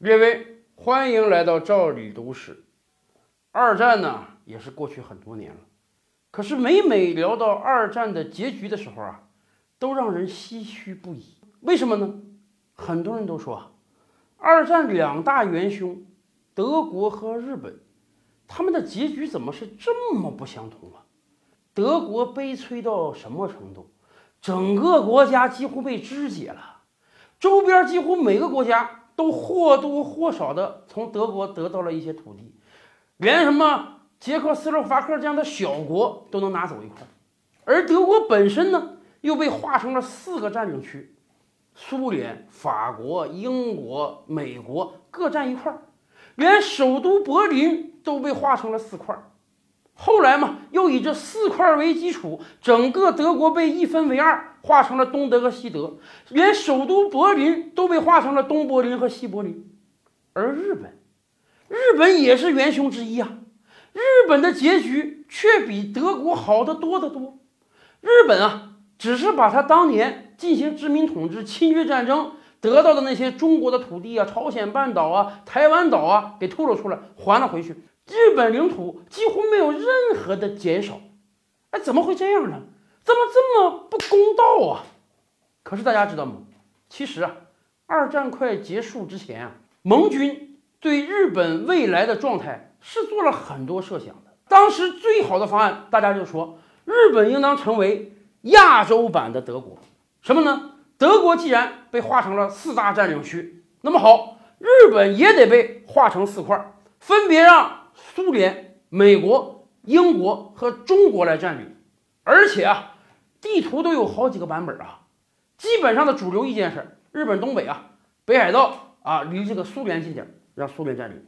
列位，欢迎来到赵李都市。二战呢，也是过去很多年了。可是每每聊到二战的结局的时候啊，都让人唏嘘不已。为什么呢？很多人都说啊，二战两大元凶，德国和日本，他们的结局怎么是这么不相同啊？德国悲催到什么程度？整个国家几乎被肢解了，周边几乎每个国家。都或多或少的从德国得到了一些土地，连什么捷克斯洛伐克这样的小国都能拿走一块，而德国本身呢又被划成了四个占领区，苏联、法国、英国、美国各占一块，连首都柏林都被划成了四块。后来嘛，又以这四块为基础，整个德国被一分为二，划成了东德和西德，连首都柏林都被划成了东柏林和西柏林。而日本，日本也是元凶之一啊！日本的结局却比德国好得多得多。日本啊，只是把他当年进行殖民统治、侵略战争得到的那些中国的土地啊、朝鲜半岛啊、台湾岛啊给吐了出来，还了回去。日本领土几乎没有任何的减少，哎，怎么会这样呢？怎么这么不公道啊？可是大家知道吗？其实啊，二战快结束之前啊，盟军对日本未来的状态是做了很多设想的。当时最好的方案，大家就说日本应当成为亚洲版的德国。什么呢？德国既然被划成了四大占领区，那么好，日本也得被划成四块，分别让。苏联、美国、英国和中国来占领，而且啊，地图都有好几个版本啊。基本上的主流意见是，日本东北啊，北海道啊，离这个苏联近点，让苏联占领；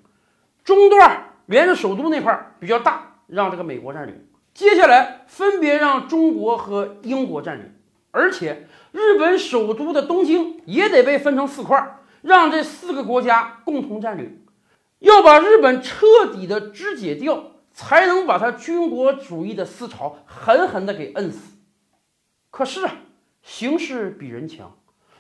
中段连着首都那块比较大，让这个美国占领。接下来分别让中国和英国占领，而且日本首都的东京也得被分成四块，让这四个国家共同占领。要把日本彻底的肢解掉，才能把他军国主义的思潮狠狠的给摁死。可是啊，形势比人强，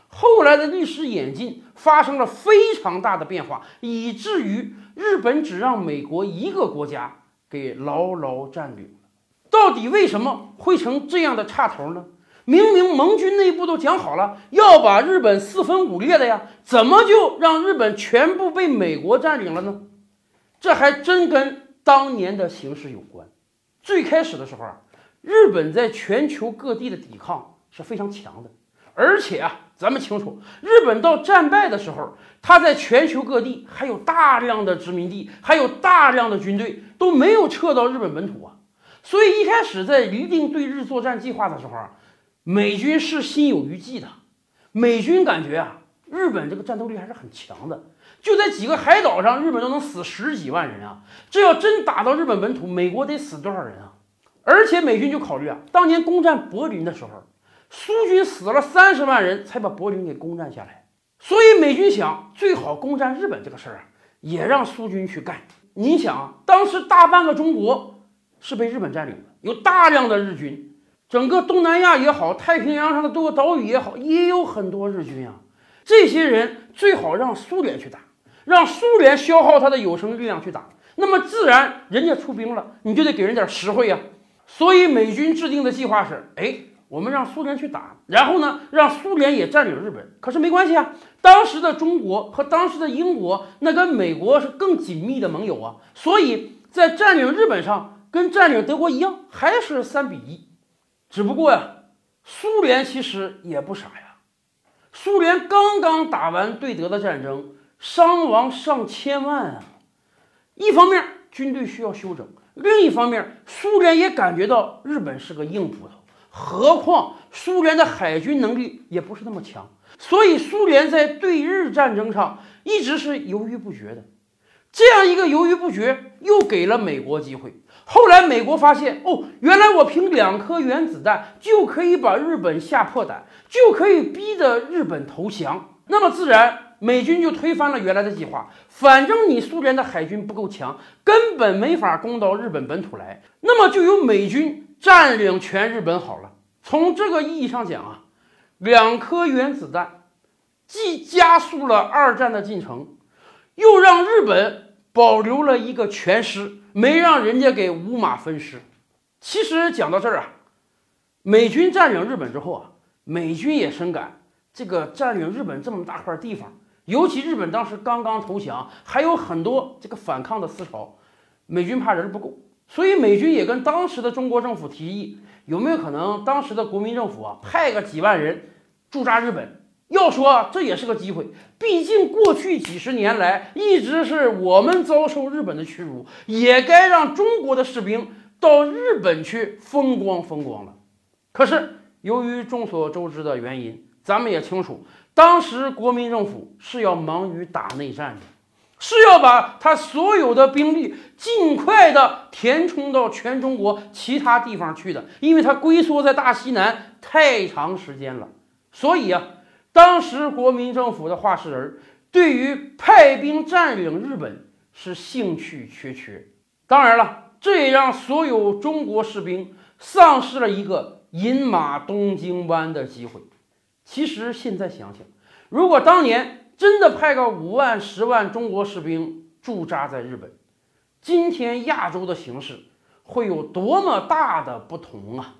后来的历史演进发生了非常大的变化，以至于日本只让美国一个国家给牢牢占领了。到底为什么会成这样的差头呢？明明盟军内部都讲好了要把日本四分五裂的呀，怎么就让日本全部被美国占领了呢？这还真跟当年的形势有关。最开始的时候啊，日本在全球各地的抵抗是非常强的，而且啊，咱们清楚，日本到战败的时候，他在全球各地还有大量的殖民地，还有大量的军队都没有撤到日本本土啊，所以一开始在拟定对日作战计划的时候啊。美军是心有余悸的，美军感觉啊，日本这个战斗力还是很强的，就在几个海岛上，日本都能死十几万人啊！这要真打到日本本土，美国得死多少人啊？而且美军就考虑啊，当年攻占柏林的时候，苏军死了三十万人才把柏林给攻占下来，所以美军想，最好攻占日本这个事儿啊，也让苏军去干。你想，当时大半个中国是被日本占领的，有大量的日军。整个东南亚也好，太平洋上的多个岛屿也好，也有很多日军啊。这些人最好让苏联去打，让苏联消耗他的有生力量去打。那么自然人家出兵了，你就得给人点实惠呀。所以美军制定的计划是：哎，我们让苏联去打，然后呢，让苏联也占领日本。可是没关系啊，当时的中国和当时的英国那跟美国是更紧密的盟友啊。所以在占领日本上，跟占领德国一样，还是三比一。只不过呀，苏联其实也不傻呀。苏联刚刚打完对德的战争，伤亡上千万啊。一方面军队需要休整，另一方面苏联也感觉到日本是个硬骨头。何况苏联的海军能力也不是那么强，所以苏联在对日战争上一直是犹豫不决的。这样一个犹豫不决，又给了美国机会。后来美国发现，哦，原来我凭两颗原子弹就可以把日本吓破胆，就可以逼得日本投降。那么自然，美军就推翻了原来的计划。反正你苏联的海军不够强，根本没法攻到日本本土来。那么就由美军占领全日本好了。从这个意义上讲啊，两颗原子弹既加速了二战的进程。又让日本保留了一个全师，没让人家给五马分尸。其实讲到这儿啊，美军占领日本之后啊，美军也深感这个占领日本这么大块地方，尤其日本当时刚刚投降，还有很多这个反抗的思潮，美军怕人不够，所以美军也跟当时的中国政府提议。有没有可能当时的国民政府啊派个几万人驻扎日本？要说这也是个机会，毕竟过去几十年来一直是我们遭受日本的屈辱，也该让中国的士兵到日本去风光风光了。可是由于众所周知的原因，咱们也清楚，当时国民政府是要忙于打内战的。是要把他所有的兵力尽快的填充到全中国其他地方去的，因为他龟缩在大西南太长时间了。所以啊，当时国民政府的话事人对于派兵占领日本是兴趣缺缺。当然了，这也让所有中国士兵丧失了一个饮马东京湾的机会。其实现在想想，如果当年。真的派个五万、十万中国士兵驻扎在日本，今天亚洲的形势会有多么大的不同啊！